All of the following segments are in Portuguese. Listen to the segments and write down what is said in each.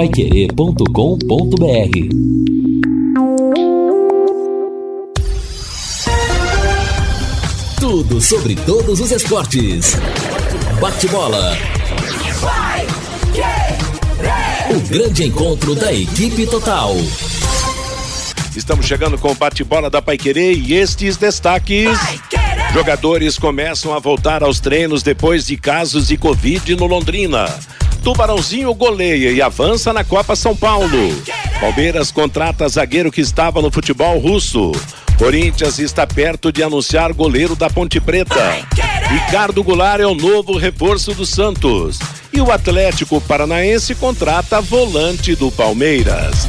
paiquerê.com.br Tudo sobre todos os esportes. Bate-bola. O grande encontro da equipe total. Estamos chegando com o bate-bola da Paiquerê e estes destaques. Jogadores começam a voltar aos treinos depois de casos de Covid no Londrina. Tubarãozinho goleia e avança na Copa São Paulo. Palmeiras contrata zagueiro que estava no futebol russo. Corinthians está perto de anunciar goleiro da Ponte Preta. Ricardo Goulart é o novo reforço do Santos. E o Atlético Paranaense contrata volante do Palmeiras.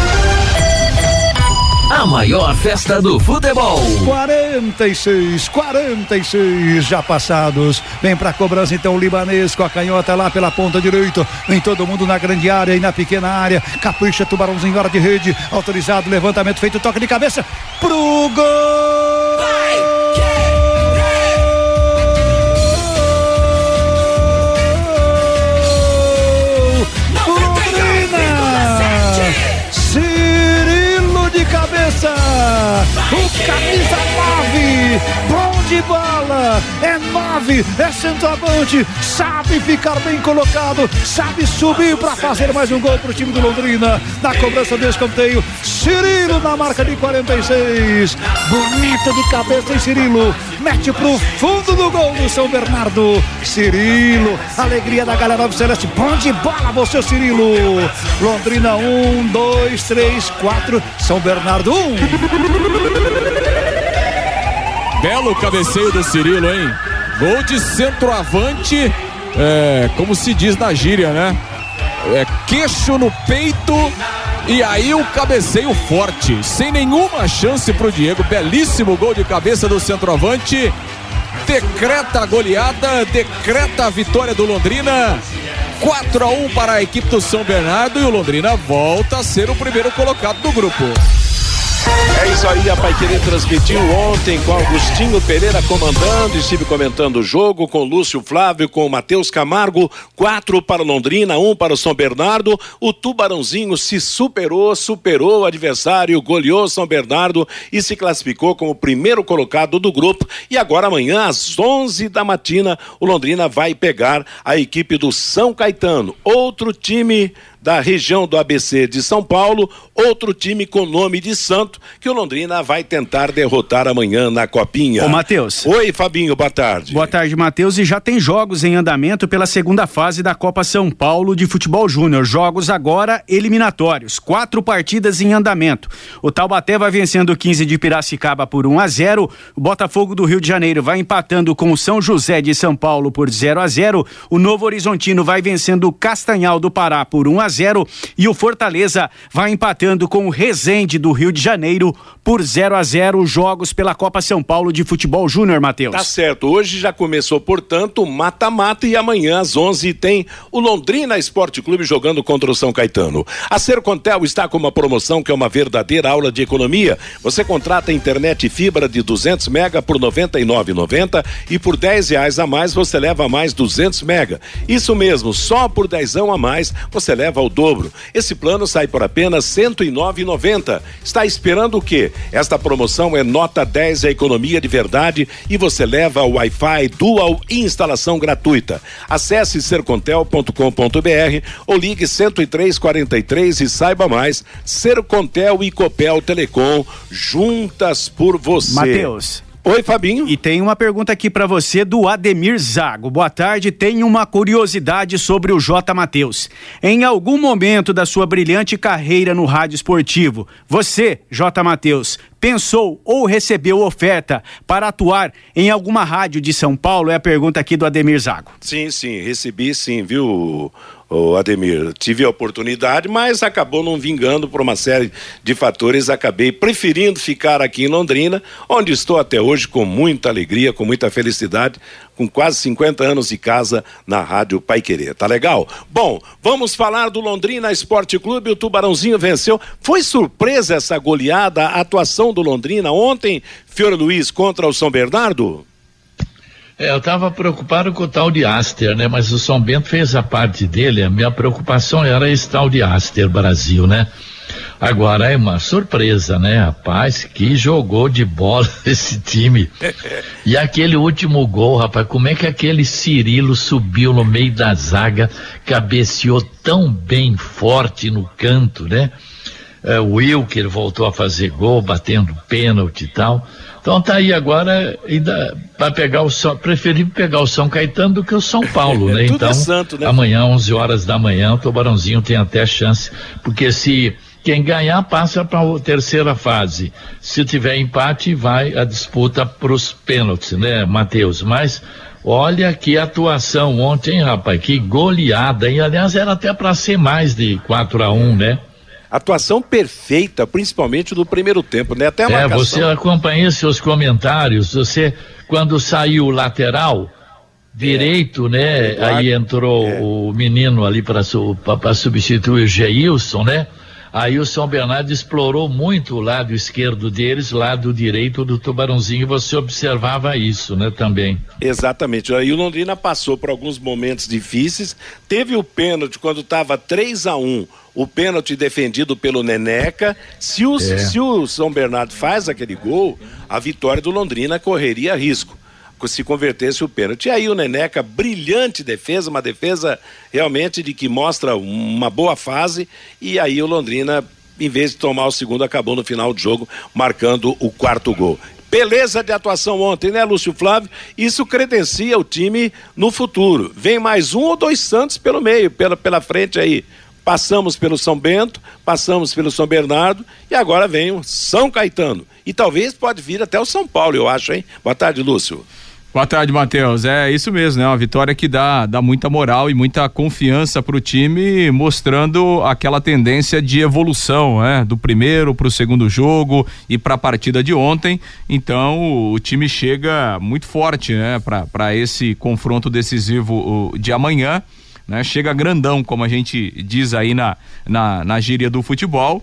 A maior festa do futebol. 46, 46 já passados. Vem pra cobrança então o libanês com a canhota lá pela ponta direita. Vem todo mundo na grande área e na pequena área. Capricha Tubarãozinho, hora de rede. Autorizado, levantamento feito, toque de cabeça pro gol. 9, bom de bola, é 9, é centroavante, sabe ficar bem colocado, sabe subir para fazer mais um gol para o time do Londrina. Na cobrança do escanteio, Cirilo na marca de 46. Bonito de cabeça, hein, Cirilo? Mete pro fundo do gol do São Bernardo. Cirilo, alegria da galera do Celeste. Bom de bola, você, Cirilo. Londrina, um, dois, três, quatro. São Bernardo, um. Belo cabeceio do Cirilo, hein? Gol de centroavante, é, como se diz na gíria, né? É, queixo no peito e aí o cabeceio forte, sem nenhuma chance pro Diego. Belíssimo gol de cabeça do centroavante. Decreta a goleada, decreta a vitória do Londrina. 4 a 1 para a equipe do São Bernardo e o Londrina volta a ser o primeiro colocado do grupo. É isso aí, a Pai Querer transmitiu ontem com Augustinho Pereira comandando, estive comentando o jogo com Lúcio Flávio, com Matheus Camargo, quatro para Londrina, um para o São Bernardo. O Tubarãozinho se superou, superou o adversário, goleou São Bernardo e se classificou como primeiro colocado do grupo. E agora amanhã às 11 da matina, o Londrina vai pegar a equipe do São Caetano, outro time da região do ABC de São Paulo, outro time com nome de Santo, que o Londrina vai tentar derrotar amanhã na Copinha. Ô, Matheus. Oi, Fabinho, boa tarde. Boa tarde, Matheus. E já tem jogos em andamento pela segunda fase da Copa São Paulo de Futebol Júnior. Jogos agora eliminatórios. Quatro partidas em andamento. O Taubaté vai vencendo o 15 de Piracicaba por 1 a 0 O Botafogo do Rio de Janeiro vai empatando com o São José de São Paulo por 0 a 0 O Novo Horizontino vai vencendo o Castanhal do Pará por 1 a 0 e o Fortaleza vai empatando com o Resende do Rio de Janeiro por 0 a 0 jogos pela Copa São Paulo de Futebol Júnior, Matheus. Tá certo. Hoje já começou, portanto, mata-mata e amanhã às 11 tem o Londrina Esporte Clube jogando contra o São Caetano. A Sercontel está com uma promoção que é uma verdadeira aula de economia. Você contrata internet fibra de 200 mega por 99,90 e por 10 reais a mais você leva mais 200 mega. Isso mesmo, só por 10 a mais você leva o dobro. Esse plano sai por apenas R$ 109,90. Está esperando o quê? Esta promoção é nota 10 a economia de verdade e você leva o Wi-Fi Dual e instalação gratuita. Acesse sercontel.com.br ou ligue 10343 e saiba mais. Sercontel e Copel Telecom juntas por você. Matheus. Oi, Fabinho. E tem uma pergunta aqui para você do Ademir Zago. Boa tarde. Tem uma curiosidade sobre o J. Matheus. Em algum momento da sua brilhante carreira no rádio esportivo, você, J. Matheus, pensou ou recebeu oferta para atuar em alguma rádio de São Paulo? É a pergunta aqui do Ademir Zago. Sim, sim, recebi sim, viu? O Ademir. Tive a oportunidade, mas acabou não vingando por uma série de fatores. Acabei preferindo ficar aqui em Londrina, onde estou até hoje com muita alegria, com muita felicidade, com quase 50 anos de casa na Rádio Pai Querer. Tá legal? Bom, vamos falar do Londrina Esporte Clube. O Tubarãozinho venceu. Foi surpresa essa goleada, a atuação do Londrina ontem, Fiore Luiz, contra o São Bernardo? É, eu estava preocupado com o tal de Aster, né? Mas o São Bento fez a parte dele. A minha preocupação era esse tal de Aster Brasil, né? Agora é uma surpresa, né, rapaz? Que jogou de bola esse time. E aquele último gol, rapaz, como é que aquele Cirilo subiu no meio da zaga, cabeceou tão bem forte no canto, né? É, o Wilker voltou a fazer gol, batendo pênalti e tal. Então tá aí agora ainda para pegar o São, preferi pegar o São Caetano do que o São Paulo, né? É então, é santo, né? amanhã 11 horas da manhã o Tubarãozinho tem até chance, porque se quem ganhar passa para a terceira fase. Se tiver empate, vai a disputa para os pênaltis, né, Matheus? Mas olha que atuação ontem, rapaz, que goleada, e aliás era até para ser mais de 4 a 1 né? Atuação perfeita, principalmente do primeiro tempo, né? Até a é, marcação. você acompanha seus comentários, você, quando saiu o lateral direito, né? É, aí entrou é. o menino ali para substituir o Geilson, né? Aí o São Bernardo explorou muito o lado esquerdo deles, lado direito do Tubarãozinho, você observava isso, né, também. Exatamente. Aí o Londrina passou por alguns momentos difíceis, teve o pênalti quando estava 3 a 1 o pênalti defendido pelo Neneca. Se o, É. se o São Bernardo faz aquele gol, a vitória do Londrina correria risco se convertesse o pênalti. E aí o Neneca, brilhante defesa, uma defesa realmente de que mostra uma boa fase, e aí o Londrina, em vez de tomar o segundo, acabou no final do jogo marcando o quarto gol. Beleza de atuação ontem, né, Lúcio Flávio? Isso credencia o time no futuro. Vem mais um ou dois Santos pelo meio, pela, pela frente aí. Passamos pelo São Bento, passamos pelo São Bernardo e agora vem o São Caetano. E talvez pode vir até o São Paulo, eu acho, hein? Boa tarde, Lúcio. Boa tarde, Matheus. É isso mesmo, né? Uma vitória que dá, dá muita moral e muita confiança para o time, mostrando aquela tendência de evolução, né? Do primeiro para o segundo jogo e para a partida de ontem. Então, o time chega muito forte, né? Para esse confronto decisivo de amanhã. Né? Chega grandão, como a gente diz aí na, na, na gíria do futebol.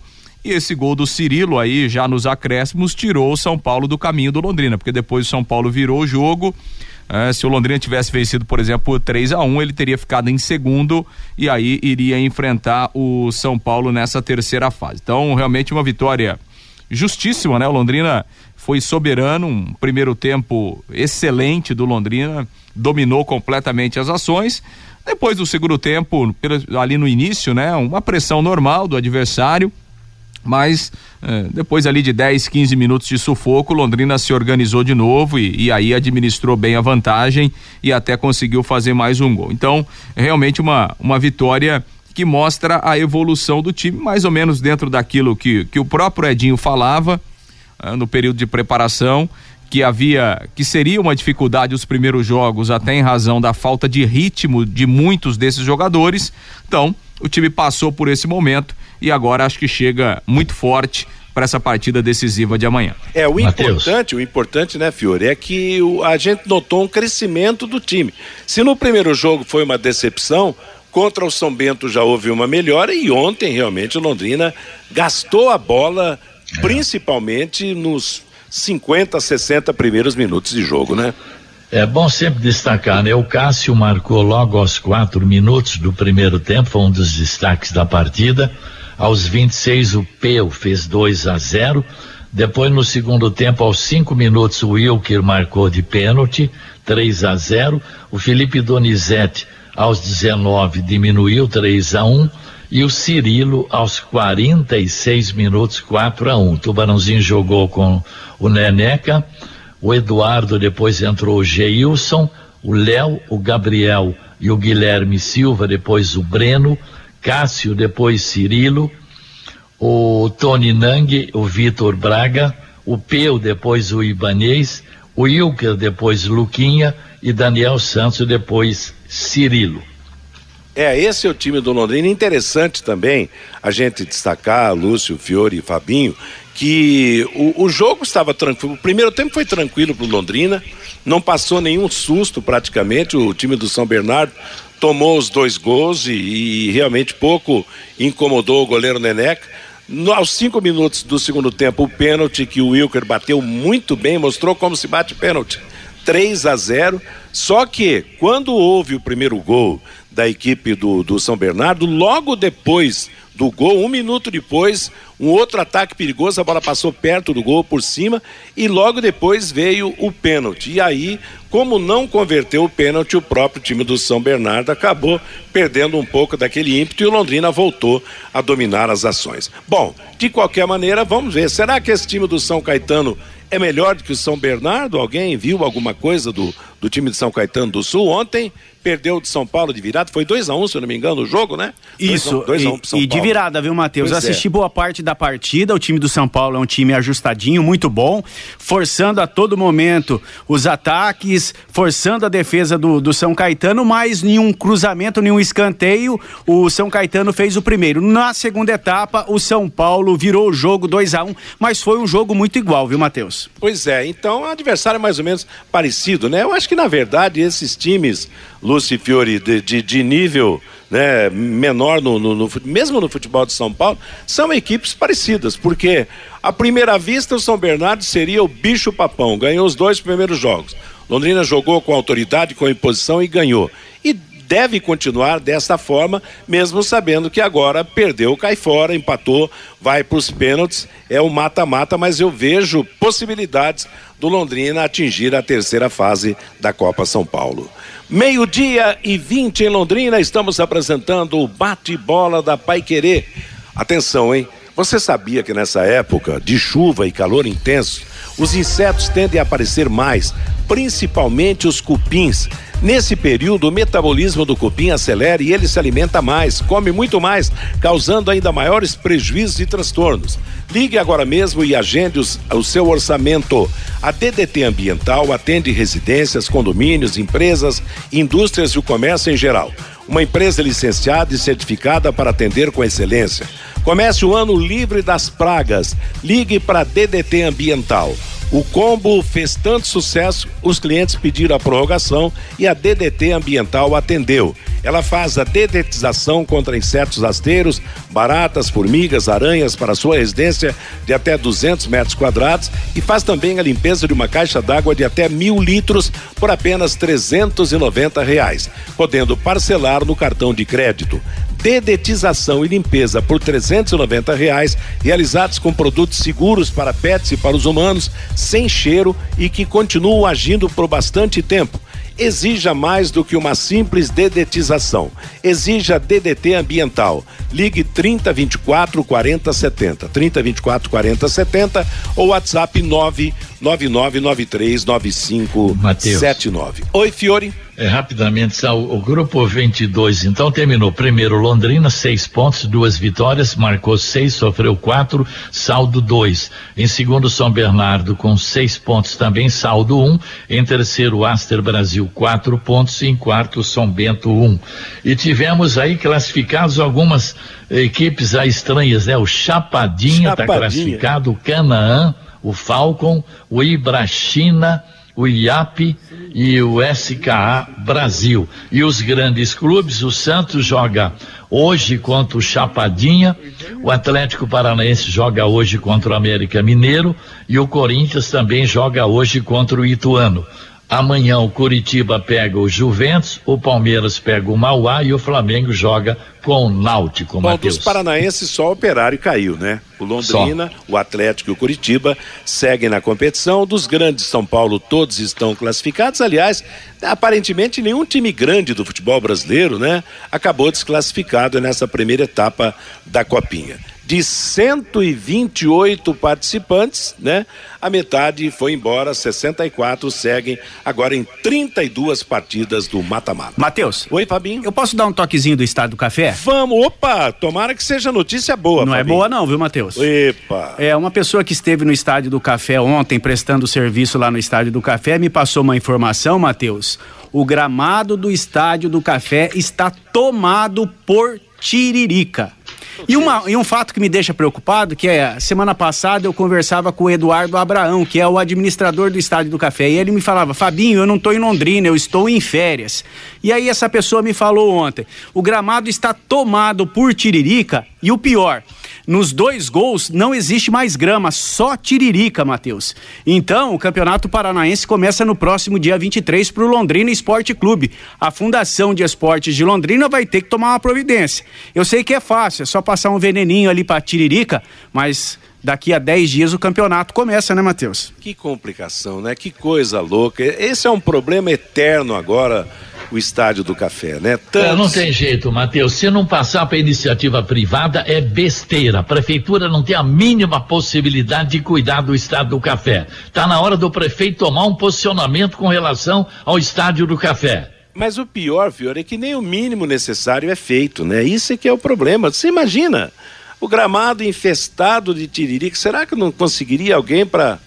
E esse gol do Cirilo aí, já nos acréscimos, tirou o São Paulo do caminho do Londrina, porque depois o São Paulo virou o jogo. eh, se o Londrina tivesse vencido, por exemplo, por 3 a 1 ele teria ficado em segundo e aí iria enfrentar o São Paulo nessa terceira fase. Então, realmente uma vitória justíssima, né? O Londrina foi soberano, um primeiro tempo excelente do Londrina, dominou completamente as ações. Depois do segundo tempo, ali no início, né? Uma pressão normal do adversário, mas eh, depois ali de 10, 15 minutos de sufoco, Londrina se organizou de novo e, e aí administrou bem a vantagem e até conseguiu fazer mais um gol. Então, é realmente uma, uma vitória que mostra a evolução do time, mais ou menos dentro daquilo que, que o próprio Edinho falava ah, no período de preparação, que havia, que seria uma dificuldade os primeiros jogos, até em razão da falta de ritmo de muitos desses jogadores. Então, o time passou por esse momento e agora acho que chega muito forte para essa partida decisiva de amanhã. É, o Mateus. importante, o importante, né, Fiore, é que o- a gente notou um crescimento do time. Se no primeiro jogo foi uma decepção, contra o São Bento já houve uma melhora e ontem realmente o Londrina gastou a bola, principalmente nos 50, 60 primeiros minutos de jogo, né? É bom sempre destacar, né? O Cássio marcou logo aos quatro minutos do primeiro tempo, foi um dos destaques da partida. Aos 26, o Peu fez 2 a 0. Depois, no segundo tempo, aos cinco minutos, o Wilker marcou de pênalti, 3 a 0. O Felipe Donizete, aos 19, diminuiu 3 a 1. E o Cirilo, aos 46 minutos, 4 a 1. O Tubarãozinho jogou com o Neneca. O Eduardo depois entrou o Geilson, o Léo, o Gabriel e o Guilherme Silva, depois o Breno, Cássio, depois Cirilo, o Tony Nang, o Vitor Braga, o Peu, depois o Ibanês, o Ilker, depois Luquinha e Daniel Santos, depois Cirilo. É, esse é o time do Londrina. Interessante também a gente destacar, Lúcio, Fiore e Fabinho, que o, o jogo estava tranquilo. O primeiro tempo foi tranquilo para o Londrina, não passou nenhum susto praticamente. O time do São Bernardo tomou os dois gols e, e realmente pouco incomodou o goleiro Neneca. No, aos cinco minutos do segundo tempo, o pênalti que o Wilker bateu muito bem, mostrou como se bate pênalti. 3 a 0. Só que quando houve o primeiro gol da equipe do, do São Bernardo, logo depois do gol. Um minuto depois, um outro ataque perigoso, a bola passou perto do gol por cima e logo depois veio o pênalti. E aí, como não converteu o pênalti, o próprio time do São Bernardo acabou perdendo um pouco daquele ímpeto e o Londrina voltou a dominar as ações. Bom, de qualquer maneira, vamos ver. Será que esse time do São Caetano é melhor do que o São Bernardo? Alguém viu alguma coisa do, do time de São Caetano do Sul? Ontem perdeu de São Paulo de virada, foi 2 a 1 um, se eu não me engano, o jogo, né? Isso, dois a, dois a um e, e de virada, viu, Matheus? Assisti é. boa parte da partida, o time do São Paulo é um time ajustadinho, muito bom, forçando a todo momento os ataques, forçando a defesa do, do São Caetano, mas nenhum cruzamento, nenhum escanteio, o São Caetano fez o primeiro. Na segunda etapa, o São Paulo virou o jogo 2 a 1 um, mas foi um jogo muito igual, viu, Matheus? Pois é, então o adversário é mais ou menos parecido, né? Eu acho que na verdade esses times Lúcio Fiore, de, de, de nível né, menor, no, no, no, mesmo no futebol de São Paulo, são equipes parecidas, porque à primeira vista o São Bernardo seria o bicho papão, ganhou os dois primeiros jogos. Londrina jogou com autoridade, com imposição e ganhou. E deve continuar dessa forma, mesmo sabendo que agora perdeu, cai fora, empatou, vai para os pênaltis, é o mata-mata, mas eu vejo possibilidades do Londrina atingir a terceira fase da Copa São Paulo. Meio-dia e 20 em Londrina, estamos apresentando o bate-bola da Pai Querer. Atenção, hein? Você sabia que nessa época de chuva e calor intenso, os insetos tendem a aparecer mais, principalmente os cupins. Nesse período, o metabolismo do cupim acelera e ele se alimenta mais, come muito mais, causando ainda maiores prejuízos e transtornos. Ligue agora mesmo e agende os, o seu orçamento. A DDT Ambiental atende residências, condomínios, empresas, indústrias e o comércio em geral. Uma empresa licenciada e certificada para atender com excelência. Comece o ano livre das pragas. Ligue para DDT Ambiental. O combo fez tanto sucesso, os clientes pediram a prorrogação e a DDT Ambiental atendeu. Ela faz a dedetização contra insetos rasteiros, baratas, formigas, aranhas para sua residência de até 200 metros quadrados e faz também a limpeza de uma caixa d'água de até mil litros por apenas 390 reais, podendo parcelar no cartão de crédito dedetização e limpeza por 390 reais, realizados com produtos seguros para pets e para os humanos, sem cheiro e que continuam agindo por bastante tempo. Exija mais do que uma simples dedetização. Exija DDT ambiental. Ligue 3024 4070. 3024 4070 ou WhatsApp 999939579. Oi, Fiore. É, rapidamente, o, o grupo 22, então terminou primeiro Londrina, seis pontos, duas vitórias, marcou seis, sofreu quatro, saldo dois. Em segundo, São Bernardo com seis pontos também, saldo um. Em terceiro, Aster Brasil, quatro pontos. E em quarto, São Bento, um. E tivemos aí classificados algumas equipes aí estranhas, né? O Chapadinha está classificado, o Canaã, o Falcon, o Ibrachina, o IAP e o SKA Brasil. E os grandes clubes, o Santos joga hoje contra o Chapadinha, o Atlético Paranaense joga hoje contra o América Mineiro e o Corinthians também joga hoje contra o Ituano. Amanhã o Curitiba pega o Juventus, o Palmeiras pega o Mauá e o Flamengo joga com o Náutico, Bom, Matheus. dos paranaenses só o Operário caiu, né? O Londrina, só. o Atlético e o Curitiba seguem na competição. Dos grandes São Paulo, todos estão classificados. Aliás, aparentemente nenhum time grande do futebol brasileiro, né? Acabou desclassificado nessa primeira etapa da Copinha. De 128 participantes, né? A metade foi embora, 64 seguem agora em 32 partidas do mata-mata. Matheus. Oi, Fabinho. Eu posso dar um toquezinho do estado do café? Vamos, opa, tomara que seja notícia boa, Não é Fabinho. boa não, viu, Matheus? Epa. É, uma pessoa que esteve no estádio do café ontem, prestando serviço lá no estádio do café, me passou uma informação, Matheus. O gramado do estádio do café está tomado por tiririca. E, uma, e um fato que me deixa preocupado, que é, semana passada eu conversava com o Eduardo Abraão, que é o administrador do Estádio do Café, e ele me falava, Fabinho, eu não estou em Londrina, eu estou em férias. E aí essa pessoa me falou ontem, o gramado está tomado por tiririca, e o pior, nos dois gols não existe mais grama, só tiririca, Matheus. Então, o Campeonato Paranaense começa no próximo dia 23 para o Londrina Esporte Clube. A Fundação de Esportes de Londrina vai ter que tomar uma providência. Eu sei que é fácil, é só passar um veneninho ali para tiririca, mas daqui a 10 dias o campeonato começa, né, Matheus? Que complicação, né? Que coisa louca. Esse é um problema eterno agora o estádio do café, né? Tantos... É, não tem jeito, Matheus. Se não passar para iniciativa privada, é besteira. A prefeitura não tem a mínima possibilidade de cuidar do estádio do café. Está na hora do prefeito tomar um posicionamento com relação ao estádio do café. Mas o pior, Fiore, é que nem o mínimo necessário é feito, né? Isso é que é o problema. Você imagina o gramado infestado de tiririca, será que não conseguiria alguém para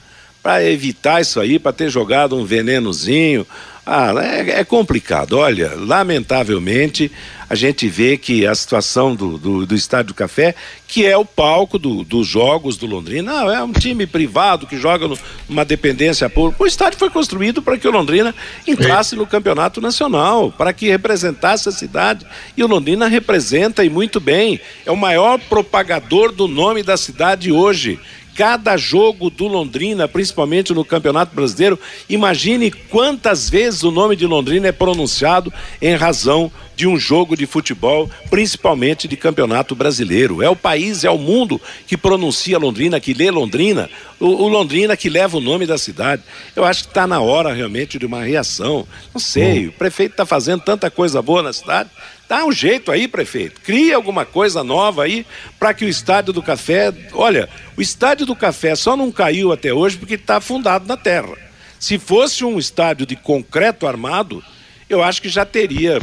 para evitar isso aí, para ter jogado um venenozinho, ah, é, é, complicado. Olha, lamentavelmente, a gente vê que a situação do, do, do Estádio Café, que é o palco do, dos jogos do Londrina, não, é um time privado que joga numa dependência pública. O estádio foi construído para que o Londrina entrasse é. no campeonato nacional, para que representasse a cidade. E o Londrina representa e muito bem. É o maior propagador do nome da cidade hoje cada jogo do Londrina, principalmente no Campeonato Brasileiro, imagine quantas vezes o nome de Londrina é pronunciado em razão de um jogo de futebol, principalmente de Campeonato Brasileiro. É o país, é o mundo que pronuncia Londrina, que lê Londrina, o, o Londrina que leva o nome da cidade. Eu acho que está na hora realmente de uma reação. Não sei, hum. o prefeito está fazendo tanta coisa boa na cidade, Dá um jeito aí, prefeito. Cria alguma coisa nova aí para que o Estádio do Café. Olha, o Estádio do Café só não caiu até hoje porque está afundado na terra. Se fosse um estádio de concreto armado, eu acho que já teria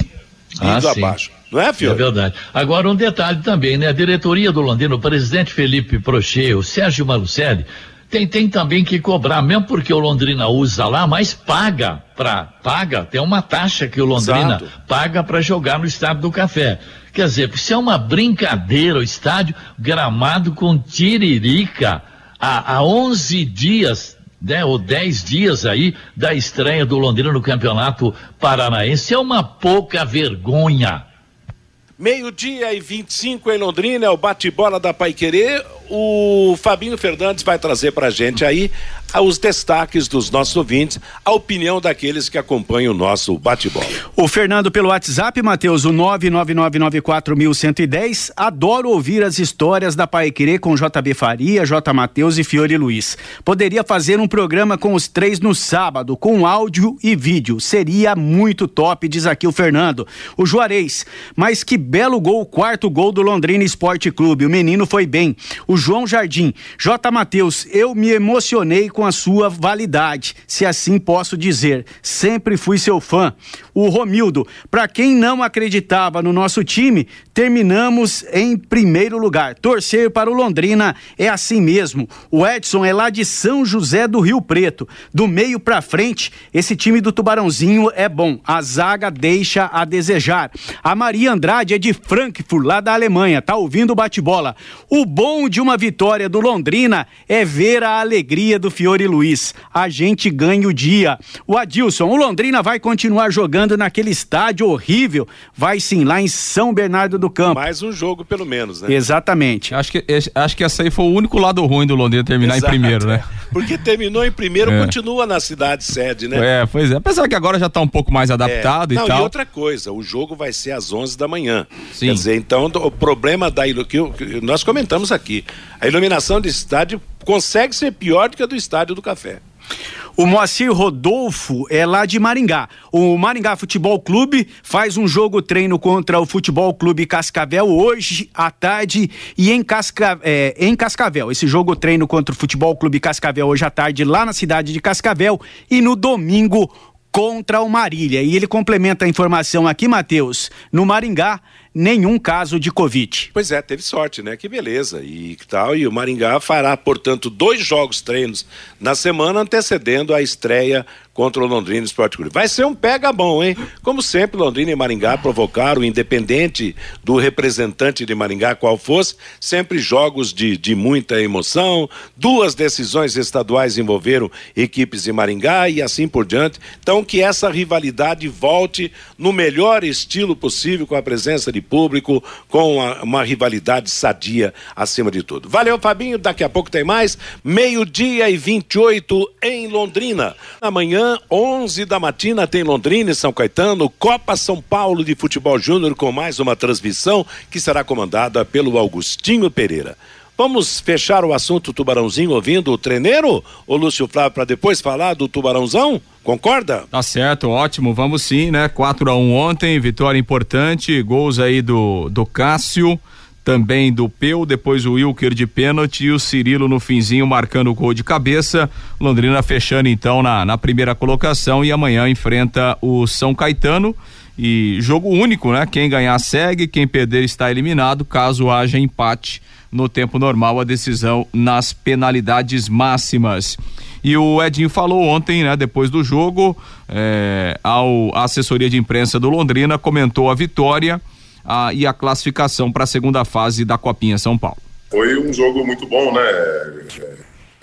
ah, ido ah, abaixo. Não é, Fio? É verdade. Agora, um detalhe também, né? A diretoria do Londrina, o presidente Felipe Prochê, o Sérgio Malucelli, tem, tem também que cobrar, mesmo porque o Londrina usa lá, mas paga para paga, tem uma taxa que o Londrina Exato. paga para jogar no estádio do Café. Quer dizer, se é uma brincadeira o estádio gramado com tiririca há, há 11 dias né, ou 10 dias aí da estreia do Londrina no Campeonato Paranaense. É uma pouca vergonha. Meio-dia e 25 em Londrina, é o bate-bola da Pai Querer. O Fabinho Fernandes vai trazer pra gente aí os destaques dos nossos ouvintes, a opinião daqueles que acompanham o nosso bate-bola. O Fernando pelo WhatsApp, Matheus, o 99994110. Adoro ouvir as histórias da Paiquerê com JB Faria, J. Matheus e Fiore Luiz. Poderia fazer um programa com os três no sábado, com áudio e vídeo. Seria muito top, diz aqui o Fernando. O Juarez, mas que belo gol, quarto gol do Londrina Esporte Clube. O menino foi bem. O João Jardim, J. Matheus, eu me emocionei com a sua validade, se assim posso dizer. Sempre fui seu fã. O Romildo, para quem não acreditava no nosso time, terminamos em primeiro lugar. Torcer para o Londrina é assim mesmo. O Edson é lá de São José do Rio Preto. Do meio para frente, esse time do Tubarãozinho é bom. A zaga deixa a desejar. A Maria Andrade é de Frankfurt, lá da Alemanha. Tá ouvindo o bate-bola. O bom de uma vitória do Londrina é ver a alegria do Fiore Luiz. A gente ganha o dia. O Adilson, o Londrina vai continuar jogando naquele estádio horrível. Vai sim, lá em São Bernardo do campo. Mais um jogo, pelo menos, né? Exatamente. Acho que, acho que essa aí foi o único lado ruim do Londrina terminar Exato, em primeiro, né? Porque terminou em primeiro, é. continua na cidade sede, né? É, pois é. Apesar que agora já está um pouco mais adaptado é. Não, e tal. E outra coisa, o jogo vai ser às 11 da manhã. Sim. Quer dizer, então o problema da que nós comentamos aqui, a iluminação do estádio consegue ser pior do que a do estádio do Café. O Moacir Rodolfo é lá de Maringá. O Maringá Futebol Clube faz um jogo treino contra o Futebol Clube Cascavel hoje à tarde e em, Casca, é, em Cascavel. Esse jogo treino contra o Futebol Clube Cascavel hoje à tarde lá na cidade de Cascavel e no domingo contra o Marília. E ele complementa a informação aqui, Matheus, no Maringá, nenhum caso de Covid. Pois é, teve sorte, né? Que beleza. E tal. E o Maringá fará, portanto, dois jogos treinos na semana antecedendo a estreia contra o Londrina Esporte Clube. Vai ser um pega bom, hein? Como sempre, Londrina e Maringá provocaram, independente do representante de Maringá qual fosse, sempre jogos de, de muita emoção. Duas decisões estaduais envolveram equipes de Maringá e assim por diante. Então, que essa rivalidade volte no melhor estilo possível, com a presença de público, com uma, uma rivalidade sadia acima de tudo. Valeu, Fabinho. Daqui a pouco tem mais. Meio-dia e 28 em Londrina. Amanhã 11 da matina, tem Londrina e São Caetano, Copa São Paulo de Futebol Júnior com mais uma transmissão que será comandada pelo Augustinho Pereira. Vamos fechar o assunto Tubarãozinho ouvindo o treneiro, o Lúcio Flávio, para depois falar do Tubarãozão? Concorda? Tá certo, ótimo, vamos sim, né? 4 a 1 ontem, vitória importante, gols aí do, do Cássio também do Peu, depois o Wilker de pênalti e o Cirilo no finzinho marcando o gol de cabeça. Londrina fechando então na, na primeira colocação e amanhã enfrenta o São Caetano. E jogo único, né? Quem ganhar segue, quem perder está eliminado. Caso haja empate no tempo normal, a decisão nas penalidades máximas. E o Edinho falou ontem, né, depois do jogo, é, ao a assessoria de imprensa do Londrina comentou a vitória a, e a classificação para a segunda fase da Copinha São Paulo. Foi um jogo muito bom, né?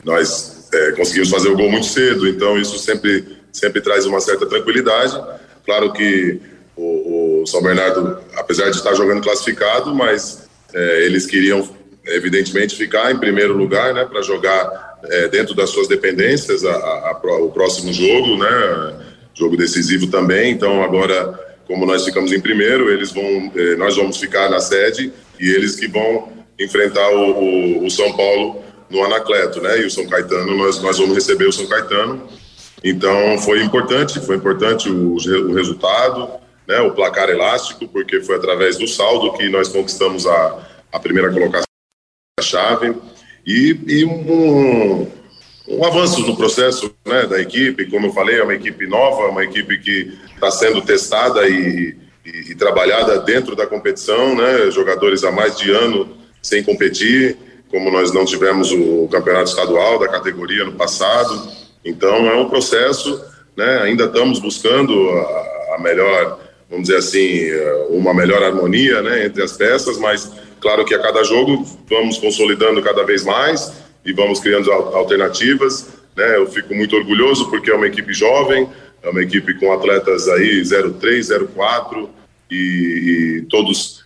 Nós é, conseguimos fazer o gol muito cedo, então isso sempre, sempre traz uma certa tranquilidade. Claro que o, o São Bernardo, apesar de estar jogando classificado, mas é, eles queriam evidentemente ficar em primeiro lugar, né, para jogar é, dentro das suas dependências a, a, a, o próximo jogo, né, jogo decisivo também. Então agora como nós ficamos em primeiro, eles vão, eh, nós vamos ficar na sede e eles que vão enfrentar o, o, o, São Paulo no Anacleto, né? E o São Caetano, nós, nós vamos receber o São Caetano. Então foi importante, foi importante o, o resultado, né? O placar elástico, porque foi através do saldo que nós conquistamos a, a primeira colocação da chave e, e um, um avanço no processo né, da equipe. Como eu falei, é uma equipe nova, uma equipe que está sendo testada e, e, e, trabalhada dentro da competição, né? Jogadores há mais de ano sem competir, como nós não tivemos o campeonato estadual da categoria no passado. Então é um processo, né? Ainda estamos buscando a, a melhor, vamos dizer assim, uma melhor harmonia, né, entre as peças, mas claro que a cada jogo vamos consolidando cada vez mais e vamos criando alternativas. Né? Eu fico muito orgulhoso porque é uma equipe jovem, é uma equipe com atletas aí 03, 04 e, e todos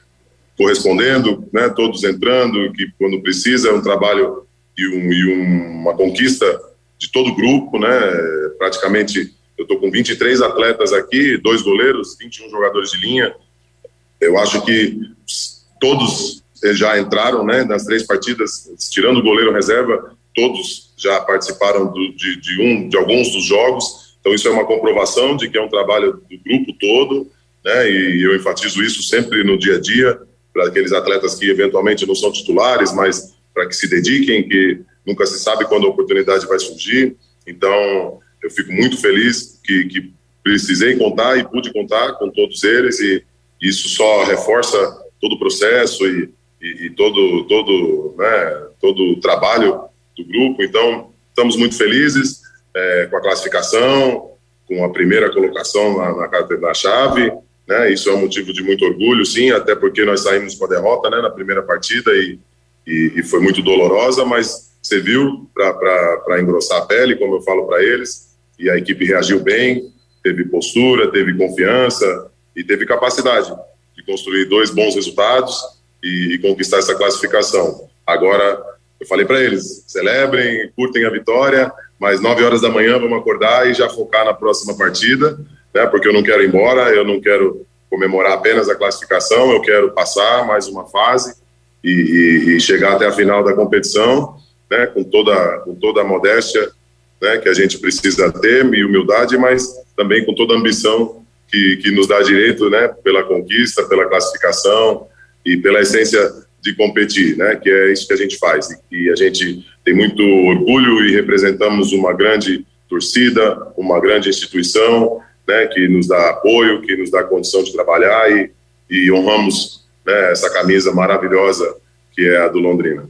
correspondendo, né? todos entrando, que quando precisa é um trabalho e, um, e uma conquista de todo o grupo, né? Praticamente eu estou com 23 atletas aqui, dois goleiros, 21 jogadores de linha. Eu acho que todos já entraram né, nas três partidas, tirando o goleiro reserva, todos já participaram do, de, de, um, de alguns dos jogos. Então, isso é uma comprovação de que é um trabalho do grupo todo, né, e eu enfatizo isso sempre no dia a dia, para aqueles atletas que eventualmente não são titulares, mas para que se dediquem, que nunca se sabe quando a oportunidade vai surgir. Então, eu fico muito feliz que, que precisei contar e pude contar com todos eles, e isso só reforça todo o processo e e, e todo, todo, né, todo o trabalho do grupo. Então, estamos muito felizes é, com a classificação, com a primeira colocação na, na, na chave. Né, isso é um motivo de muito orgulho, sim, até porque nós saímos com a derrota né, na primeira partida e, e, e foi muito dolorosa, mas serviu para engrossar a pele, como eu falo para eles, e a equipe reagiu bem, teve postura, teve confiança e teve capacidade de construir dois bons resultados e, e conquistar essa classificação. Agora, eu falei para eles, celebrem, curtem a vitória, mas nove horas da manhã vamos acordar e já focar na próxima partida, né? Porque eu não quero ir embora, eu não quero comemorar apenas a classificação, eu quero passar mais uma fase e, e, e chegar até a final da competição, né? Com toda com toda a modéstia né, que a gente precisa ter, e humildade, mas também com toda a ambição que, que nos dá direito, né, pela conquista, pela classificação e pela essência de competir, né, que é isso que a gente faz. E a gente tem muito orgulho e representamos uma grande torcida, uma grande instituição, né, que nos dá apoio, que nos dá condição de trabalhar e, e honramos né, essa camisa maravilhosa que é a do Londrina.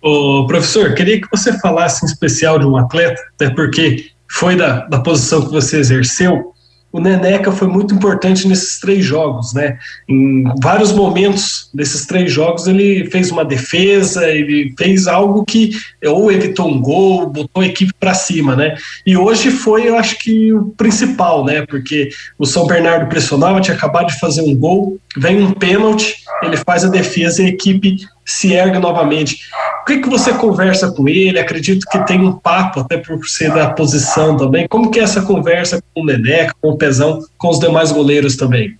Ô, professor, queria que você falasse em especial de um atleta, até porque foi da, da posição que você exerceu, o Neneca foi muito importante nesses três jogos, né? Em vários momentos desses três jogos ele fez uma defesa, ele fez algo que ou evitou um gol, botou a equipe para cima, né? E hoje foi, eu acho que o principal, né? Porque o São Bernardo pressionava, tinha acabado de fazer um gol, vem um pênalti, ele faz a defesa e a equipe se ergue novamente. O que, que você conversa com ele? Acredito que tem um papo, até por ser da posição também. Como que é essa conversa com o Neneca, com o Pezão, com os demais goleiros também?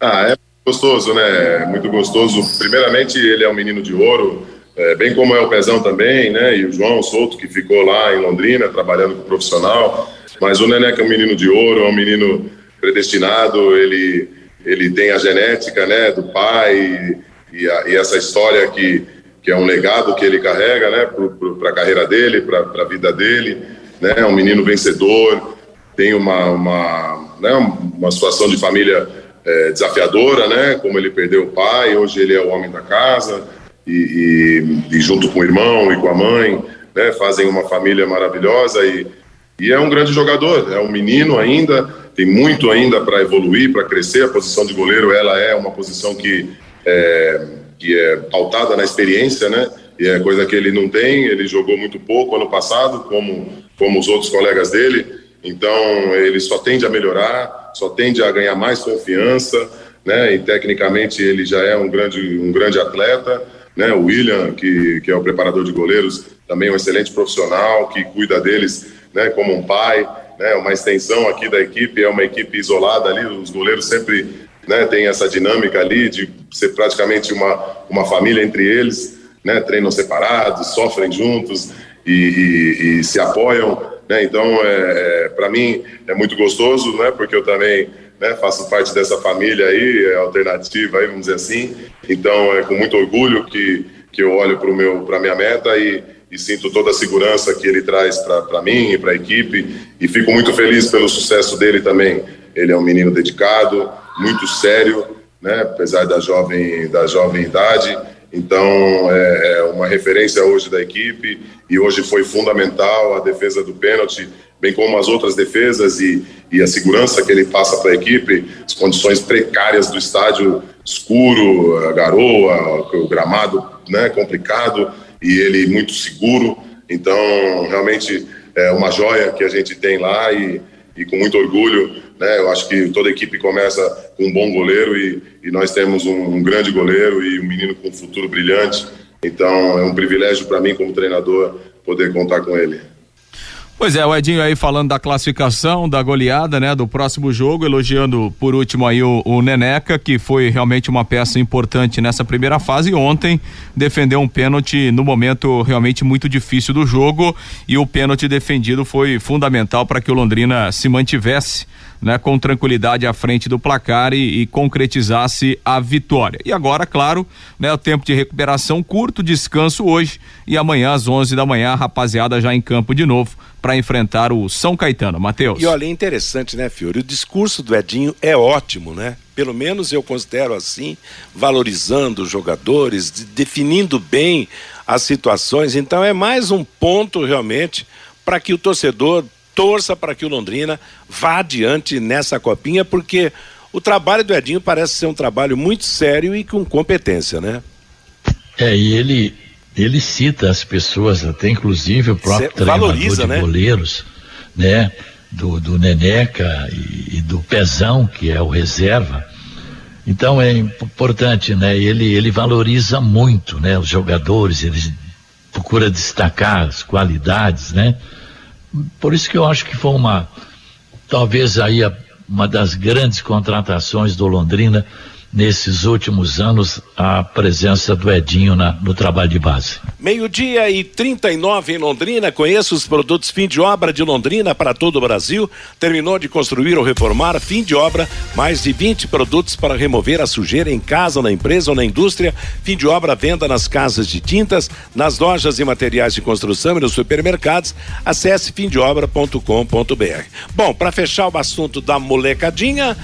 Ah, é gostoso, né? Muito gostoso. Primeiramente, ele é um menino de ouro, é, bem como é o Pezão também, né? E o João Souto, que ficou lá em Londrina, trabalhando com profissional. Mas o Neneca é um menino de ouro, é um menino predestinado, ele, ele tem a genética, né, do pai e, a, e essa história que, que é um legado que ele carrega né, para a carreira dele, para a vida dele. Né, é um menino vencedor, tem uma, uma, né, uma situação de família é, desafiadora, né, como ele perdeu o pai, hoje ele é o homem da casa, e, e, e junto com o irmão e com a mãe, né, fazem uma família maravilhosa e, e é um grande jogador, é um menino ainda, tem muito ainda para evoluir, para crescer. A posição de goleiro ela é uma posição que é, que é pautada na experiência, né? E é coisa que ele não tem. Ele jogou muito pouco ano passado, como, como os outros colegas dele. Então, ele só tende a melhorar, só tende a ganhar mais confiança, né? E tecnicamente ele já é um grande, um grande atleta, né? O William, que, que é o preparador de goleiros, também é um excelente profissional, que cuida deles, né? Como um pai, né? Uma extensão aqui da equipe, é uma equipe isolada ali, os goleiros sempre né, tem essa dinâmica ali de ser praticamente uma, uma família entre eles, né, treinam separados, sofrem juntos e, e, e se apoiam, né, então é, é para mim é muito gostoso, né, porque eu também né, faço parte dessa família aí, é alternativa aí, vamos dizer assim, então é com muito orgulho que, que eu olho para para minha meta e, e sinto toda a segurança que ele traz para mim e para a equipe. E fico muito feliz pelo sucesso dele também. Ele é um menino dedicado, muito sério, né, apesar da jovem, da jovem idade. Então, é, é uma referência hoje da equipe e hoje foi fundamental a defesa do pênalti, bem como as outras defesas e, e a segurança que ele passa para a equipe, as condições precárias do estádio escuro, a garoa, o gramado né, complicado e ele muito seguro. Então, realmente é uma joia que a gente tem lá e, e com muito orgulho né? Eu acho que toda equipe começa com um bom goleiro e, e nós temos um, um, grande goleiro e um menino com um futuro brilhante. Então é um privilégio para mim como treinador poder contar com ele. Pois é, o Edinho aí falando da classificação, da goleada, né, do próximo jogo, elogiando por último aí o, o, Neneca, que foi realmente uma peça importante nessa primeira fase e ontem defendeu um pênalti no momento realmente muito difícil do jogo e o pênalti defendido foi fundamental para que o Londrina se mantivesse né, com tranquilidade à frente do placar e, e, concretizasse a vitória. E agora, claro, né, o tempo de recuperação curto, descanso hoje e amanhã às 11 da manhã, a rapaziada já em campo de novo para enfrentar o São Caetano. Matheus. E olha, é interessante, né, Fiore? O discurso do Edinho é ótimo, né? Pelo menos eu considero assim, valorizando os jogadores, de, definindo bem as situações. Então é mais um ponto realmente para que o torcedor torça para que o Londrina vá adiante nessa copinha, porque o trabalho do Edinho parece ser um trabalho muito sério e com competência, né? É, e ele, ele cita as pessoas, até inclusive o próprio Cê treinador valoriza, de né? goleiros, né? Do, do Neneca e, e, do Pezão, que é o reserva. Então é importante, né? Ele, ele valoriza muito, né? Os jogadores, ele procura destacar as qualidades, né? Por isso que eu acho que foi uma, talvez aí a, uma das grandes contratações do Londrina nesses últimos anos a presença do Edinho na, no trabalho de base. Meio-dia e 39 em Londrina. Conheça os produtos fim de obra de Londrina para todo o Brasil. Terminou de construir ou reformar, fim de obra, mais de 20 produtos para remover a sujeira em casa, na empresa ou na indústria. Fim de obra, venda nas casas de tintas, nas lojas e materiais de construção e nos supermercados. Acesse fimdeobra.com.br. Bom, para fechar o assunto da molecadinha,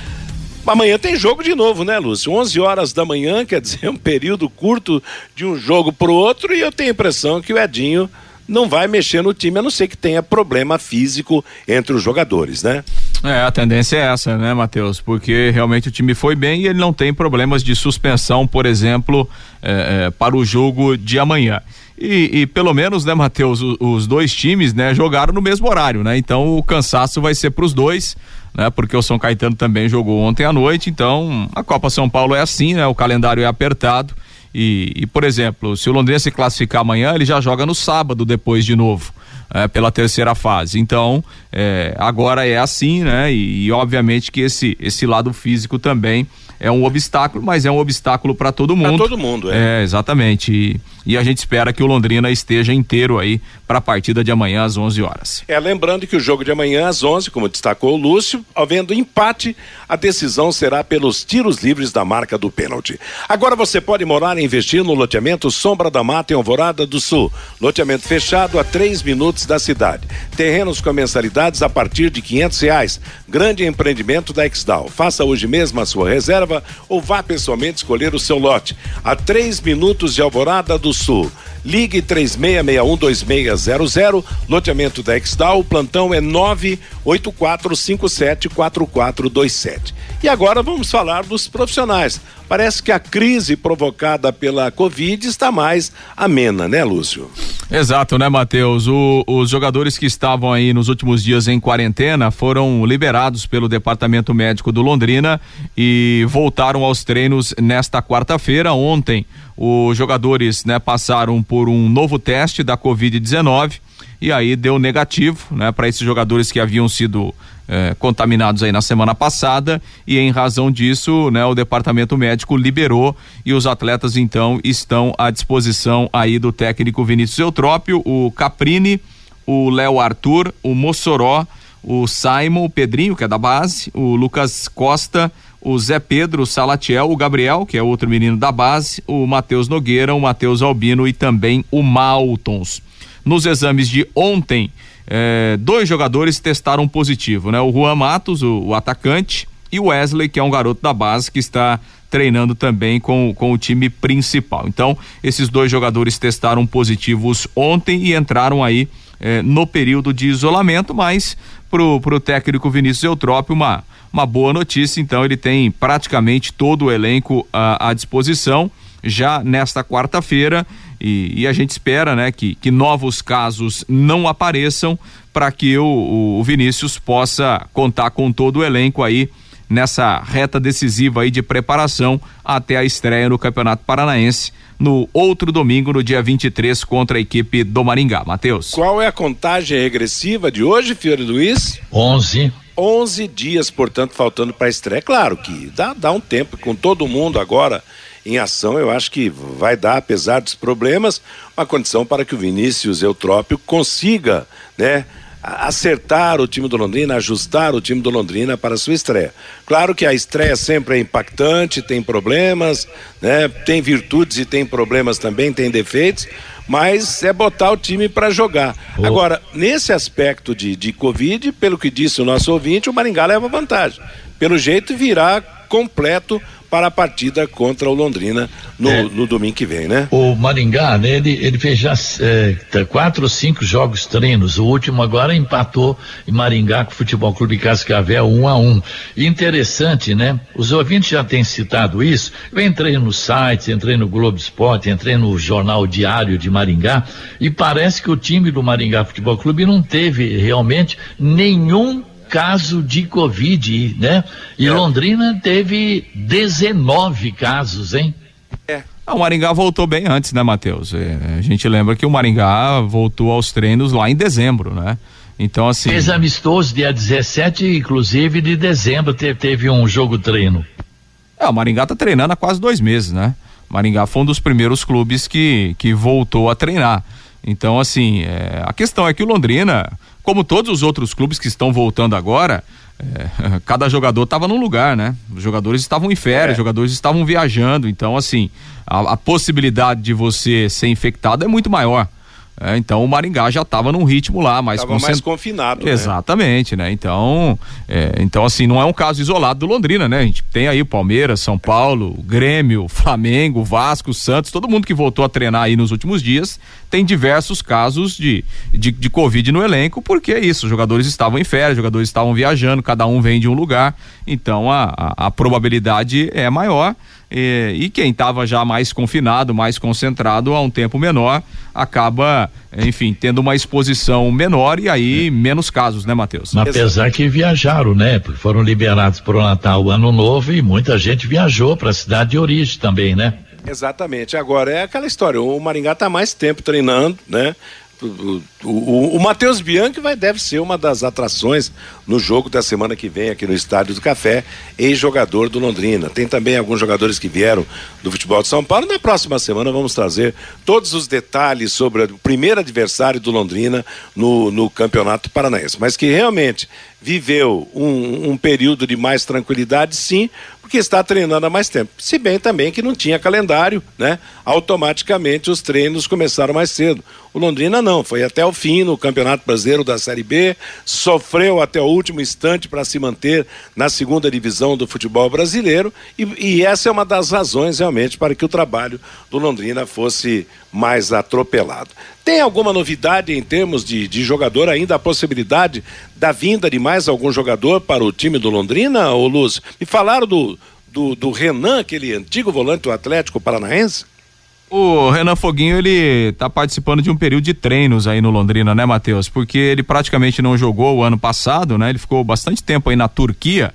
Amanhã tem jogo de novo, né, Lúcio? 11 horas da manhã, quer dizer, um período curto de um jogo para o outro, e eu tenho a impressão que o Edinho não vai mexer no time, a não ser que tenha problema físico entre os jogadores, né? É, a tendência é essa, né, Matheus? Porque realmente o time foi bem e ele não tem problemas de suspensão, por exemplo, é, é, para o jogo de amanhã. E, e, pelo menos, né, Matheus, os, os, dois times, né, jogaram no mesmo horário, né? Então o cansaço vai ser para os dois né? Porque o São Caetano também jogou ontem à noite, então a Copa São Paulo é assim, né? O calendário é apertado e, e por exemplo, se o Londrina se classificar amanhã, ele já joga no sábado depois de novo. É, pela terceira fase. Então, é, agora é assim, né? E, e, obviamente que esse, esse lado físico também é um obstáculo, mas é um obstáculo para todo mundo. Para todo mundo, é. É, exatamente. E, e a gente espera que o Londrina esteja inteiro aí para a partida de amanhã às 11 horas. É, lembrando que o jogo de amanhã às 11, como destacou o Lúcio, havendo empate, a decisão será pelos tiros livres da marca do pênalti. Agora você pode morar e investir no loteamento Sombra da Mata em Alvorada do Sul. Loteamento fechado a três minutos da cidade. Terrenos com mensalidades a partir de quinhentos reais. Grande empreendimento da Exdal. Faça hoje mesmo a sua reserva ou vá pessoalmente escolher o seu lote. A três minutos de Alvorada do Sul. Ligue 36612600, loteamento da Exdal, o plantão é 984574427. E agora vamos falar dos profissionais. Parece que a crise provocada pela Covid está mais amena, né, Lúcio? Exato, né, Matheus? Os jogadores que estavam aí nos últimos dias em quarentena foram liberados pelo Departamento Médico do Londrina e voltaram aos treinos nesta quarta-feira. Ontem, os jogadores né, passaram por um novo teste da Covid-19 e aí deu negativo, né, para esses jogadores que haviam sido eh, contaminados aí na semana passada e em razão disso, né, o departamento médico liberou e os atletas então estão à disposição aí do técnico Vinícius Eutrópio, o Caprini, o Léo Arthur, o Mossoró, o Simon, o Pedrinho, que é da base, o Lucas Costa, o Zé Pedro, o Salatiel, o Gabriel, que é outro menino da base, o Matheus Nogueira, o Matheus Albino e também o Maltons. Nos exames de ontem, eh, dois jogadores testaram positivo, né? O Juan Matos, o, o, atacante, e o Wesley, que é um garoto da base que está treinando também com, com o time principal. Então, esses dois jogadores testaram positivos ontem e entraram aí eh, no período de isolamento, mas pro, pro técnico Vinícius Eutrópio uma uma boa notícia, então ele tem praticamente todo o elenco à, à disposição já nesta quarta-feira. E, e, a gente espera, né, que, que novos casos não apareçam para que o, o, Vinícius possa contar com todo o elenco aí nessa reta decisiva aí de preparação até a estreia no Campeonato Paranaense no outro domingo, no dia 23, contra a equipe do Maringá. Matheus. Qual é a contagem regressiva de hoje, Fiore Luiz? 11. 11 dias, portanto, faltando para a estreia. Claro que dá, dá um tempo, com todo mundo agora em ação, eu acho que vai dar, apesar dos problemas, uma condição para que o Vinícius Eutrópio consiga, né? Acertar o time do Londrina, ajustar o time do Londrina para a sua estreia. Claro que a estreia sempre é impactante, tem problemas, né? Tem virtudes e tem problemas também, tem defeitos, mas é botar o time para jogar. Oh. Agora, nesse aspecto de, de Covid, pelo que disse o nosso ouvinte, o Maringá leva vantagem. Pelo jeito, virá completo para a partida contra o Londrina no, é, no domingo que vem, né? O Maringá, né, ele, ele fez já é, quatro ou cinco jogos treinos. O último agora empatou em Maringá com o Futebol Clube Cascavel um a um. interessante, né? Os ouvintes já têm citado isso. Eu entrei no site, entrei no Globo Esporte, entrei no Jornal Diário de Maringá e parece que o time do Maringá Futebol Clube não teve realmente nenhum caso de Covid, né? E é. Londrina teve 19 casos, hein? É. Ah, o Maringá voltou bem antes, né, Matheus? É, a gente lembra que o Maringá voltou aos treinos lá em dezembro, né? Então, assim. Fez amistoso dia 17, inclusive, de dezembro, te, teve um jogo treino. É, o Maringá tá treinando há quase dois meses, né? Maringá foi um dos primeiros clubes que, que voltou a treinar. Então, assim, é, a questão é que o Londrina, como todos os outros clubes que estão voltando agora, é, cada jogador estava num lugar, né? Os jogadores estavam em férias, é. os jogadores estavam viajando. Então, assim, a, a possibilidade de você ser infectado é muito maior. É, então o Maringá já estava num ritmo lá mais, tava concent... mais confinado. Né? Exatamente, né? Então, é, então assim não é um caso isolado do Londrina, né? A gente tem aí o Palmeiras, São Paulo, Grêmio, Flamengo, Vasco, Santos, todo mundo que voltou a treinar aí nos últimos dias tem diversos casos de, de, de Covid no elenco, porque é isso, os jogadores estavam em férias, os jogadores estavam viajando, cada um vem de um lugar, então a, a, a probabilidade é maior. E, e quem estava já mais confinado, mais concentrado há um tempo menor, acaba, enfim, tendo uma exposição menor e aí menos casos, né, Matheus? Apesar que viajaram, né? Porque foram liberados para o Natal, o Ano Novo e muita gente viajou para a cidade de origem também, né? Exatamente. Agora é aquela história, o Maringá está mais tempo treinando, né? O, o, o Matheus Bianchi vai, deve ser uma das atrações no jogo da semana que vem aqui no Estádio do Café, ex-jogador do Londrina. Tem também alguns jogadores que vieram do futebol de São Paulo. Na próxima semana vamos trazer todos os detalhes sobre o primeiro adversário do Londrina no, no Campeonato Paranaense. Mas que realmente viveu um, um período de mais tranquilidade, sim, porque está treinando há mais tempo. Se bem também que não tinha calendário, né? Automaticamente os treinos começaram mais cedo. O Londrina não, foi até o fim no Campeonato Brasileiro da Série B, sofreu até o último instante para se manter na segunda divisão do futebol brasileiro e, e essa é uma das razões realmente para que o trabalho do Londrina fosse mais atropelado. Tem alguma novidade em termos de, de jogador ainda? A possibilidade da vinda de mais algum jogador para o time do Londrina, ô Lúcio? Me falaram do, do, do Renan, aquele antigo volante do Atlético Paranaense? O Renan Foguinho, ele tá participando de um período de treinos aí no Londrina, né, Matheus? Porque ele praticamente não jogou o ano passado, né? Ele ficou bastante tempo aí na Turquia.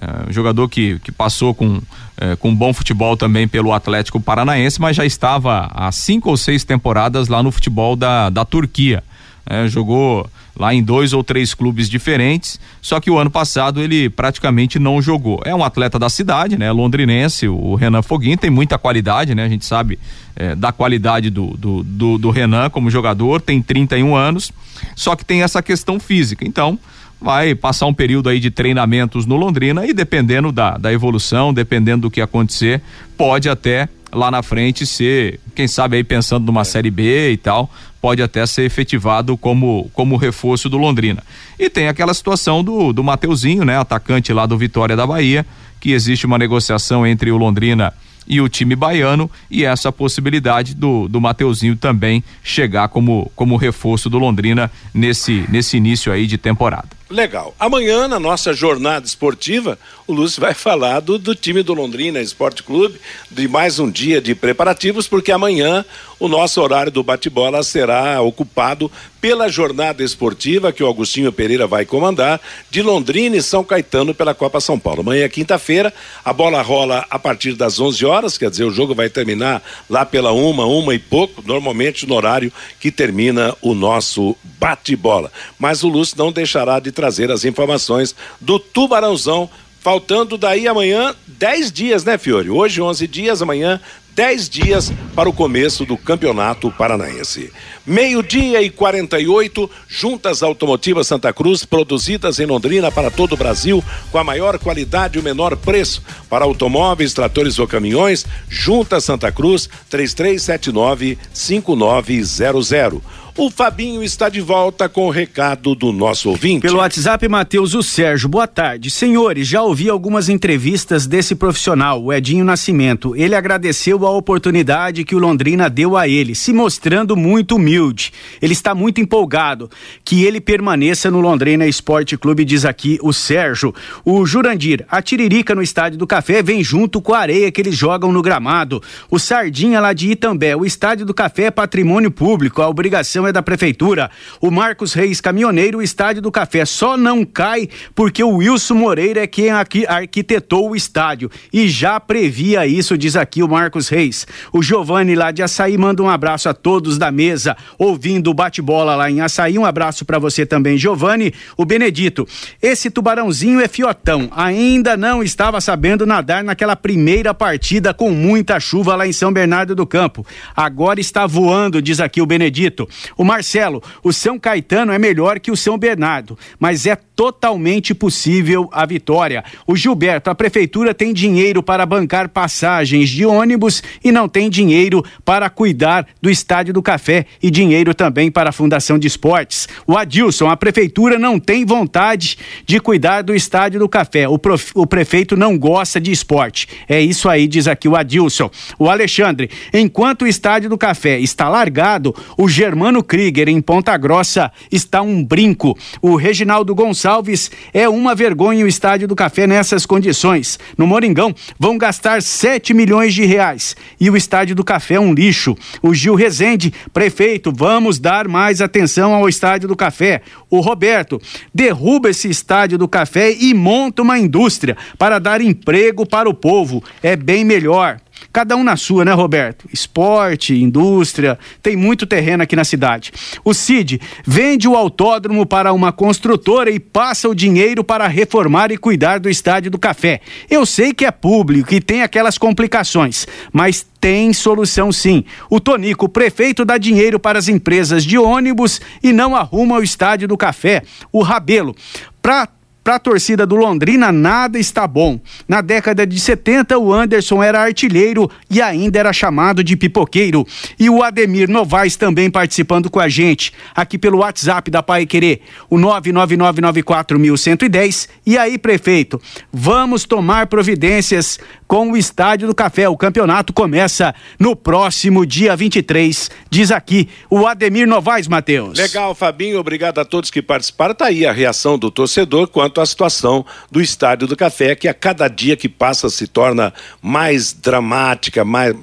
É, um jogador que, que passou com, é, com bom futebol também pelo Atlético Paranaense, mas já estava há cinco ou seis temporadas lá no futebol da, da Turquia. É, jogou lá em dois ou três clubes diferentes, só que o ano passado ele praticamente não jogou. É um atleta da cidade, né? Londrinense, o Renan Foguinho tem muita qualidade, né? A gente sabe é, da qualidade do, do, do, do Renan como jogador, tem 31 anos, só que tem essa questão física. Então, vai passar um período aí de treinamentos no Londrina e dependendo da, da evolução, dependendo do que acontecer, pode até lá na frente ser, quem sabe aí pensando numa série B e tal, pode até ser efetivado como como reforço do Londrina. E tem aquela situação do do Mateuzinho, né, atacante lá do Vitória da Bahia, que existe uma negociação entre o Londrina e o time baiano e essa possibilidade do, do Mateuzinho também chegar como, como reforço do Londrina nesse, nesse início aí de temporada. Legal. Amanhã, na nossa jornada esportiva, o Lúcio vai falar do, do time do Londrina Esporte Clube, de mais um dia de preparativos, porque amanhã o nosso horário do bate-bola será ocupado pela jornada esportiva que o Augustinho Pereira vai comandar, de Londrina e São Caetano pela Copa São Paulo. Amanhã é quinta-feira, a bola rola a partir das 11 horas, quer dizer, o jogo vai terminar lá pela uma, uma e pouco, normalmente no horário que termina o nosso bate-bola. Mas o Lúcio não deixará de trazer as informações do Tubarãozão faltando daí amanhã 10 dias, né, Fiore? Hoje 11 dias, amanhã 10 dias para o começo do Campeonato Paranaense. Meio-dia e 48, juntas automotivas Santa Cruz, produzidas em Londrina para todo o Brasil, com a maior qualidade e o menor preço. Para automóveis, tratores ou caminhões, Juntas Santa Cruz, 3379 5900. O Fabinho está de volta com o recado do nosso ouvinte. Pelo WhatsApp, Matheus, o Sérgio. Boa tarde. Senhores, já ouvi algumas entrevistas desse profissional, o Edinho Nascimento. Ele agradeceu a oportunidade que o Londrina deu a ele, se mostrando muito humilde. Ele está muito empolgado que ele permaneça no Londrina Esporte Clube, diz aqui o Sérgio. O Jurandir, a Tiririca no Estádio do Café vem junto com a areia que eles jogam no gramado. O Sardinha lá de Itambé, o Estádio do Café é patrimônio público, a obrigação é é da prefeitura. O Marcos Reis Caminhoneiro, o Estádio do Café só não cai porque o Wilson Moreira é quem arquitetou o estádio e já previa isso, diz aqui o Marcos Reis. O Giovanni lá de Açaí manda um abraço a todos da mesa, ouvindo o bate-bola lá em Açaí. Um abraço para você também, Giovanni. O Benedito, esse tubarãozinho é fiotão, ainda não estava sabendo nadar naquela primeira partida com muita chuva lá em São Bernardo do Campo. Agora está voando, diz aqui o Benedito. O Marcelo, o São Caetano é melhor que o São Bernardo, mas é totalmente possível a vitória. O Gilberto, a prefeitura tem dinheiro para bancar passagens de ônibus e não tem dinheiro para cuidar do Estádio do Café e dinheiro também para a Fundação de Esportes. O Adilson, a prefeitura não tem vontade de cuidar do Estádio do Café. O, prof, o prefeito não gosta de esporte. É isso aí, diz aqui o Adilson. O Alexandre, enquanto o Estádio do Café está largado, o Germano Krieger em Ponta Grossa está um brinco. O Reginaldo Gonçalves é uma vergonha o estádio do Café nessas condições. No Moringão, vão gastar 7 milhões de reais. E o estádio do Café é um lixo. O Gil Rezende, prefeito, vamos dar mais atenção ao estádio do Café. O Roberto, derruba esse estádio do Café e monta uma indústria para dar emprego para o povo. É bem melhor. Cada um na sua, né, Roberto? Esporte, indústria, tem muito terreno aqui na cidade. O Cid vende o autódromo para uma construtora e passa o dinheiro para reformar e cuidar do estádio do café. Eu sei que é público e tem aquelas complicações, mas tem solução sim. O Tonico, prefeito, dá dinheiro para as empresas de ônibus e não arruma o estádio do café. O Rabelo, para para a torcida do Londrina, nada está bom. Na década de 70, o Anderson era artilheiro e ainda era chamado de pipoqueiro. E o Ademir Novaes também participando com a gente, aqui pelo WhatsApp da Pai Querer, o 99994110. E aí, prefeito, vamos tomar providências com o Estádio do Café. O campeonato começa no próximo dia 23, diz aqui o Ademir Novaes, Matheus. Legal, Fabinho, obrigado a todos que participaram. Tá aí a reação do torcedor quanto à situação do Estádio do Café, que a cada dia que passa se torna mais dramática, mais,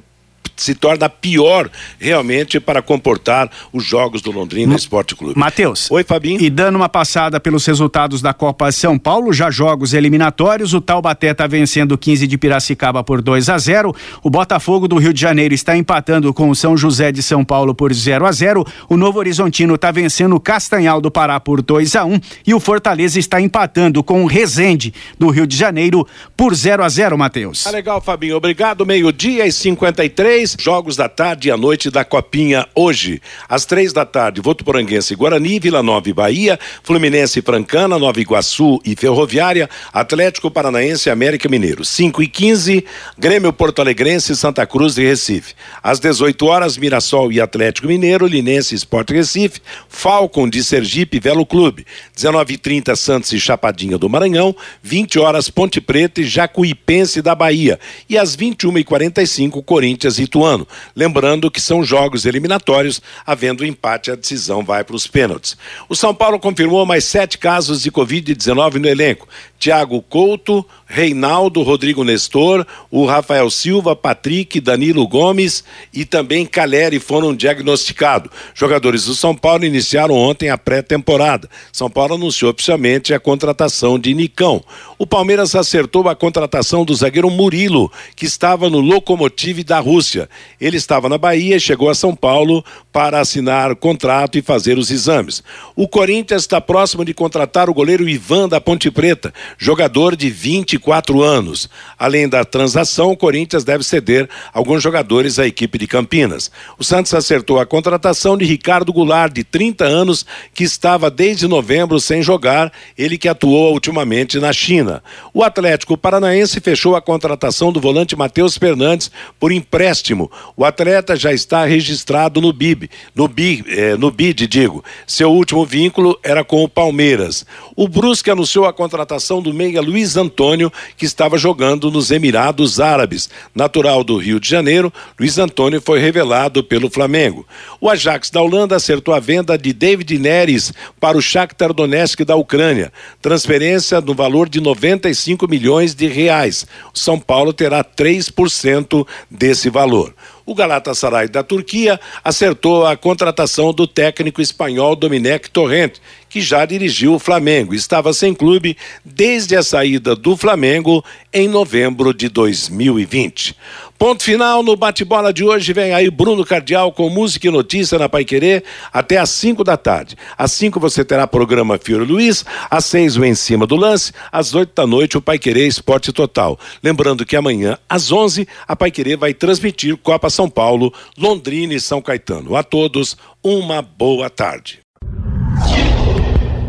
se torna pior realmente para comportar os jogos do Londrina Esporte Clube. Matheus. Oi, Fabinho. E dando uma passada pelos resultados da Copa São Paulo, já jogos eliminatórios, o Taubaté está vencendo o 15 de Piracicaba por 2 a 0. O Botafogo do Rio de Janeiro está empatando com o São José de São Paulo por 0 a 0. O Novo Horizontino está vencendo o Castanhal do Pará por 2 a 1 e o Fortaleza está empatando com o Resende do Rio de Janeiro por 0 a 0, Matheus. Tá legal, Fabinho. Obrigado. Meio-dia e 53 jogos da tarde e à noite da Copinha hoje. Às três da tarde, Votuporanguense Guarani, Vila Nova e Bahia, Fluminense Francana, Nova Iguaçu e Ferroviária, Atlético Paranaense e América Mineiro. 5 e 15, Grêmio Porto Alegrense, Santa Cruz e Recife. Às 18 horas, Mirassol e Atlético Mineiro, Linense Esporte Recife, Falcon de Sergipe Velo Clube. 19 e 30 Santos e Chapadinha do Maranhão, 20 horas Ponte Preta e Jacuipense da Bahia. E às 21 e 45 Corinthians e Ituano ano. Lembrando que são jogos eliminatórios, havendo empate, a decisão vai para os pênaltis. O São Paulo confirmou mais sete casos de Covid-19 no elenco. Tiago Couto, Reinaldo, Rodrigo Nestor, o Rafael Silva, Patrick, Danilo Gomes e também Caleri foram diagnosticados. Jogadores do São Paulo iniciaram ontem a pré-temporada. São Paulo anunciou oficialmente a contratação de Nicão. O Palmeiras acertou a contratação do zagueiro Murilo, que estava no Lokomotiv da Rússia. Ele estava na Bahia e chegou a São Paulo para assinar contrato e fazer os exames. O Corinthians está próximo de contratar o goleiro Ivan da Ponte Preta jogador de 24 anos. Além da transação, o Corinthians deve ceder alguns jogadores à equipe de Campinas. O Santos acertou a contratação de Ricardo Goulart, de 30 anos, que estava desde novembro sem jogar, ele que atuou ultimamente na China. O Atlético Paranaense fechou a contratação do volante Matheus Fernandes por empréstimo. O atleta já está registrado no BIB, no, BID, eh, no BID, digo. Seu último vínculo era com o Palmeiras. O Brusque anunciou a contratação do meia Luiz Antônio, que estava jogando nos Emirados Árabes. Natural do Rio de Janeiro, Luiz Antônio foi revelado pelo Flamengo. O Ajax da Holanda acertou a venda de David Neres para o Shakhtar Donetsk da Ucrânia. Transferência no valor de 95 milhões de reais. São Paulo terá 3% desse valor. O Galatasaray da Turquia acertou a contratação do técnico espanhol Domenech Torrent, que já dirigiu o Flamengo. Estava sem clube desde a saída do Flamengo em novembro de 2020. Ponto final no bate-bola de hoje. Vem aí Bruno Cardial com música e notícia na Pai Querer até às 5 da tarde. Às 5 você terá programa Fiore Luiz, às 6 o Em Cima do Lance, às 8 da noite o Pai Querer Esporte Total. Lembrando que amanhã, às 11, a Pai Querer vai transmitir Copa São Paulo, Londrina e São Caetano. A todos, uma boa tarde.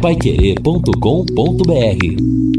Paiquerê.com.br